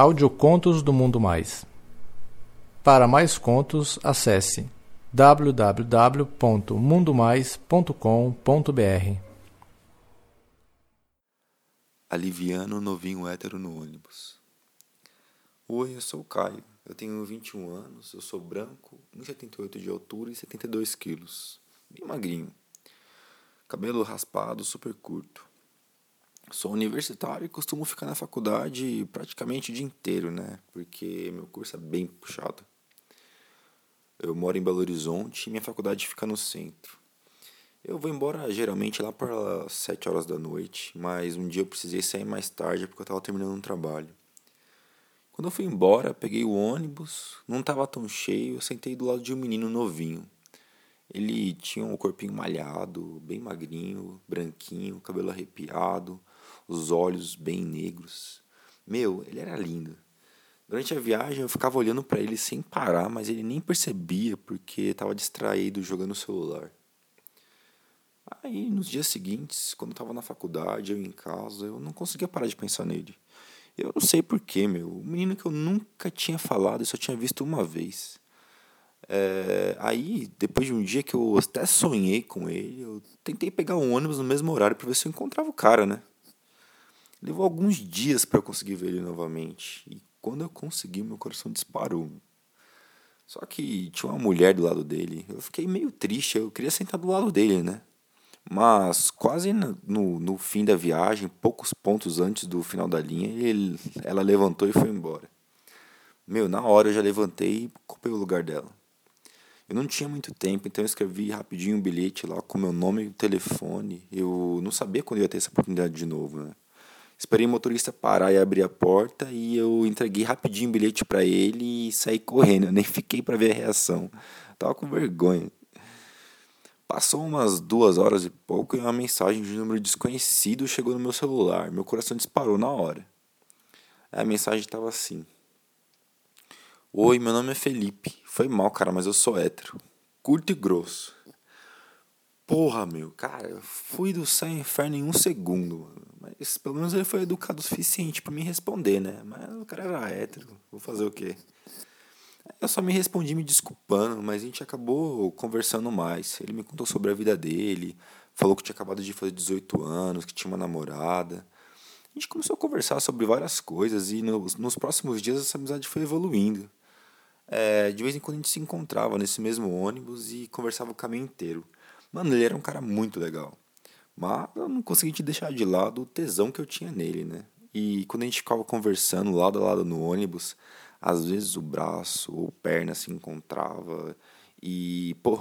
Audiocontos do Mundo Mais. Para mais contos, acesse www.mundomais.com.br. Aliviando novinho hétero no ônibus. Oi, eu sou o Caio. Eu tenho 21 anos, eu sou branco, 1,78 de altura e 72 quilos. Bem magrinho. Cabelo raspado, super curto. Sou universitário e costumo ficar na faculdade praticamente o dia inteiro, né? Porque meu curso é bem puxado. Eu moro em Belo Horizonte e minha faculdade fica no centro. Eu vou embora geralmente lá para 7 horas da noite, mas um dia eu precisei sair mais tarde porque eu estava terminando um trabalho. Quando eu fui embora, peguei o ônibus, não estava tão cheio, eu sentei do lado de um menino novinho. Ele tinha um corpinho malhado, bem magrinho, branquinho, cabelo arrepiado, os olhos bem negros. Meu, ele era lindo. Durante a viagem eu ficava olhando para ele sem parar, mas ele nem percebia porque estava distraído jogando o celular. Aí, nos dias seguintes, quando estava na faculdade, eu em casa, eu não conseguia parar de pensar nele. Eu não sei porquê, meu. Um menino que eu nunca tinha falado e só tinha visto uma vez. É, aí, depois de um dia que eu até sonhei com ele, eu tentei pegar um ônibus no mesmo horário para ver se eu encontrava o cara, né? Levou alguns dias para eu conseguir ver ele novamente. E quando eu consegui, meu coração disparou. Só que tinha uma mulher do lado dele. Eu fiquei meio triste, eu queria sentar do lado dele, né? Mas quase no, no fim da viagem, poucos pontos antes do final da linha, ele, ela levantou e foi embora. Meu, na hora eu já levantei e ocupei o lugar dela. Eu não tinha muito tempo, então eu escrevi rapidinho um bilhete lá com meu nome e telefone. Eu não sabia quando ia ter essa oportunidade de novo, né? Esperei o motorista parar e abrir a porta e eu entreguei rapidinho o bilhete para ele e saí correndo. Eu nem fiquei para ver a reação. tava com vergonha. Passou umas duas horas e pouco e uma mensagem de um número desconhecido chegou no meu celular. Meu coração disparou na hora. A mensagem estava assim: Oi, meu nome é Felipe. Foi mal, cara, mas eu sou hétero. Curto e grosso. Porra, meu, cara, eu fui do céu ao inferno em um segundo. Mas pelo menos ele foi educado o suficiente para me responder, né? Mas o cara era hétero. Vou fazer o quê? Eu só me respondi me desculpando, mas a gente acabou conversando mais. Ele me contou sobre a vida dele, falou que tinha acabado de fazer 18 anos, que tinha uma namorada. A gente começou a conversar sobre várias coisas e nos, nos próximos dias essa amizade foi evoluindo. É, de vez em quando a gente se encontrava nesse mesmo ônibus e conversava o caminho inteiro. Mano, ele era um cara muito legal. Mas eu não consegui te deixar de lado o tesão que eu tinha nele, né? E quando a gente ficava conversando lado a lado no ônibus, às vezes o braço ou perna se encontrava e, pô,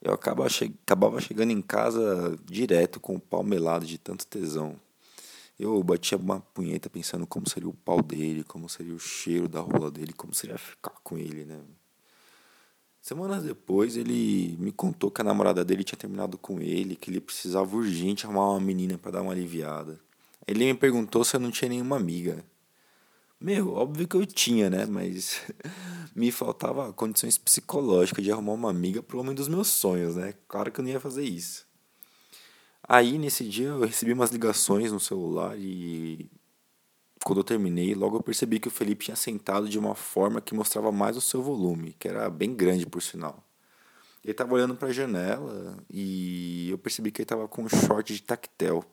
eu acabava, che acabava chegando em casa direto com o pau melado de tanto tesão. Eu batia uma punheta pensando como seria o pau dele, como seria o cheiro da rola dele, como seria ficar com ele, né? Semanas depois, ele me contou que a namorada dele tinha terminado com ele, que ele precisava urgente arrumar uma menina para dar uma aliviada. Ele me perguntou se eu não tinha nenhuma amiga. Meu, óbvio que eu tinha, né? Mas me faltava condições psicológicas de arrumar uma amiga pro homem dos meus sonhos, né? Claro que eu não ia fazer isso. Aí, nesse dia, eu recebi umas ligações no celular e quando eu terminei, logo eu percebi que o Felipe tinha sentado de uma forma que mostrava mais o seu volume, que era bem grande por sinal. Ele estava olhando para a janela e eu percebi que ele estava com um short de tactel.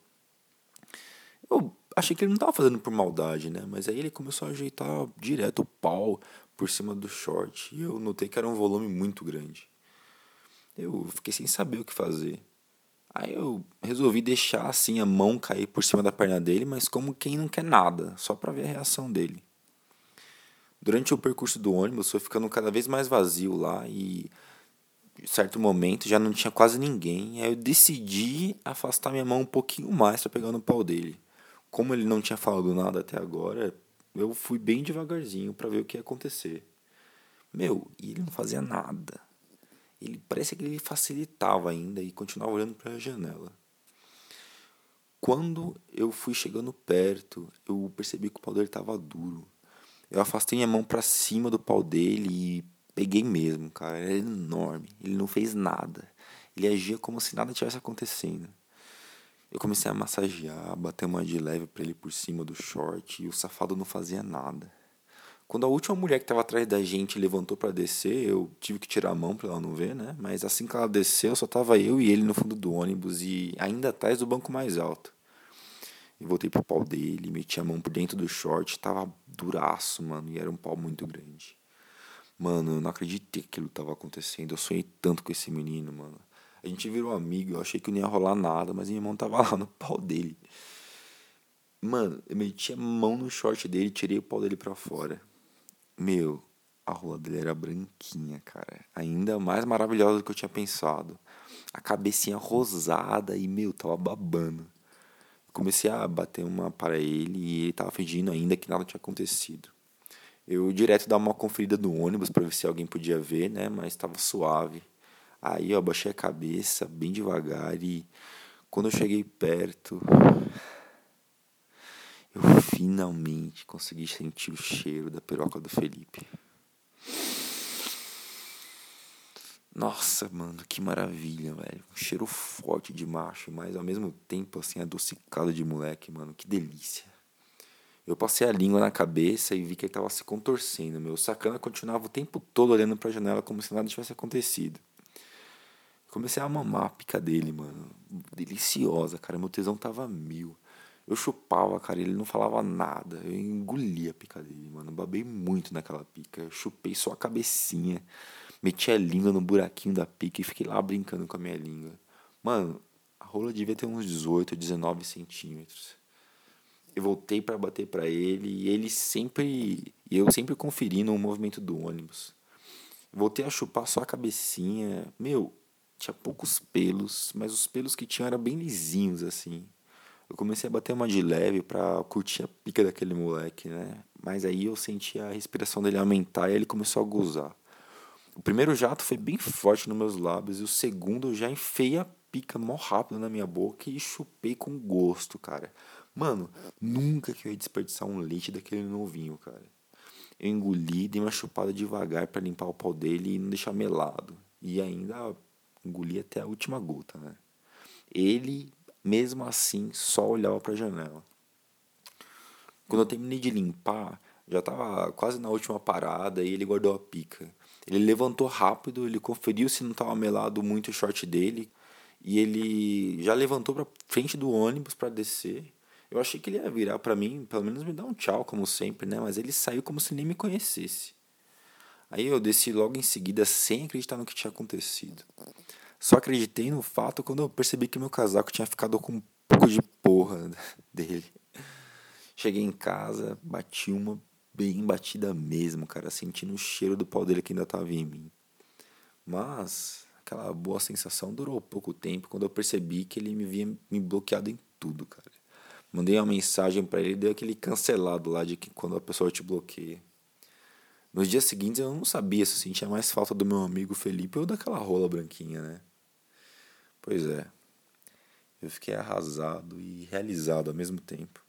Eu achei que ele não estava fazendo por maldade, né? Mas aí ele começou a ajeitar direto o pau por cima do short. E eu notei que era um volume muito grande. Eu fiquei sem saber o que fazer. Aí eu resolvi deixar assim a mão cair por cima da perna dele, mas como quem não quer nada, só para ver a reação dele. Durante o percurso do ônibus foi ficando cada vez mais vazio lá e em certo momento já não tinha quase ninguém. Aí eu decidi afastar minha mão um pouquinho mais para pegar no pau dele como ele não tinha falado nada até agora, eu fui bem devagarzinho para ver o que ia acontecer. Meu, e ele não fazia nada. Ele parece que ele facilitava ainda e continuava olhando para a janela. Quando eu fui chegando perto, eu percebi que o pau dele estava duro. Eu afastei minha mão para cima do pau dele e peguei mesmo, cara. Ele era enorme. Ele não fez nada. Ele agia como se nada tivesse acontecendo. Eu comecei a massagear, bater uma de leve pra ele por cima do short e o safado não fazia nada. Quando a última mulher que estava atrás da gente levantou para descer, eu tive que tirar a mão para ela não ver, né? Mas assim que ela desceu, só tava eu e ele no fundo do ônibus e ainda atrás do banco mais alto. E voltei pro pau dele, meti a mão por dentro do short, tava duraço, mano, e era um pau muito grande. Mano, eu não acreditei que aquilo tava acontecendo. Eu sonhei tanto com esse menino, mano. A gente virou amigo, eu achei que não ia rolar nada, mas minha mão tava lá no pau dele. Mano, eu meti a mão no short dele e tirei o pau dele pra fora. Meu, a rola dele era branquinha, cara. Ainda mais maravilhosa do que eu tinha pensado. A cabecinha rosada e, meu, tava babando. Comecei a bater uma para ele e ele tava fingindo ainda que nada tinha acontecido. Eu direto dar uma conferida no ônibus para ver se alguém podia ver, né? Mas tava suave. Aí eu abaixei a cabeça bem devagar e quando eu cheguei perto, eu finalmente consegui sentir o cheiro da piroca do Felipe. Nossa, mano, que maravilha, velho. Um cheiro forte de macho, mas ao mesmo tempo, assim, adocicado de moleque, mano. Que delícia. Eu passei a língua na cabeça e vi que ele tava se contorcendo, meu. O sacana continuava o tempo todo olhando pra janela como se nada tivesse acontecido. Comecei a mamar a pica dele, mano. Deliciosa, cara. Meu tesão tava mil. Eu chupava, cara, ele não falava nada. Eu engolia a pica dele, mano. Babei muito naquela pica. Eu chupei só a cabecinha. Meti a língua no buraquinho da pica e fiquei lá brincando com a minha língua. Mano, a rola devia ter uns 18, 19 centímetros. Eu voltei para bater para ele e ele sempre. E eu sempre conferindo o movimento do ônibus. Voltei a chupar só a cabecinha. Meu, tinha poucos pelos, mas os pelos que tinham eram bem lisinhos assim. Eu comecei a bater uma de leve pra curtir a pica daquele moleque, né? Mas aí eu senti a respiração dele aumentar e ele começou a gozar. O primeiro jato foi bem forte nos meus lábios e o segundo eu já enfiei a pica mó rápido na minha boca e chupei com gosto, cara. Mano, nunca que eu ia desperdiçar um leite daquele novinho, cara. Eu engoli, dei uma chupada devagar para limpar o pau dele e não deixar melado. E ainda engoli até a última gota, né? Ele mesmo assim, só olhava para a janela. Quando eu terminei de limpar, já estava quase na última parada e ele guardou a pica. Ele levantou rápido, ele conferiu se não estava melado muito o short dele e ele já levantou para frente do ônibus para descer. Eu achei que ele ia virar para mim, pelo menos me dar um tchau, como sempre, né? Mas ele saiu como se nem me conhecesse. Aí eu desci logo em seguida sem acreditar no que tinha acontecido. Só acreditei no fato quando eu percebi que meu casaco tinha ficado com um pouco de porra dele. Cheguei em casa, bati uma bem batida mesmo, cara, sentindo o cheiro do pau dele que ainda tava em mim. Mas aquela boa sensação durou pouco tempo quando eu percebi que ele me via me bloqueado em tudo, cara. Mandei uma mensagem para ele, deu aquele cancelado lá de que quando a pessoa te bloqueia. Nos dias seguintes eu não sabia se eu sentia mais falta do meu amigo Felipe ou daquela rola branquinha, né? Pois é. Eu fiquei arrasado e realizado ao mesmo tempo.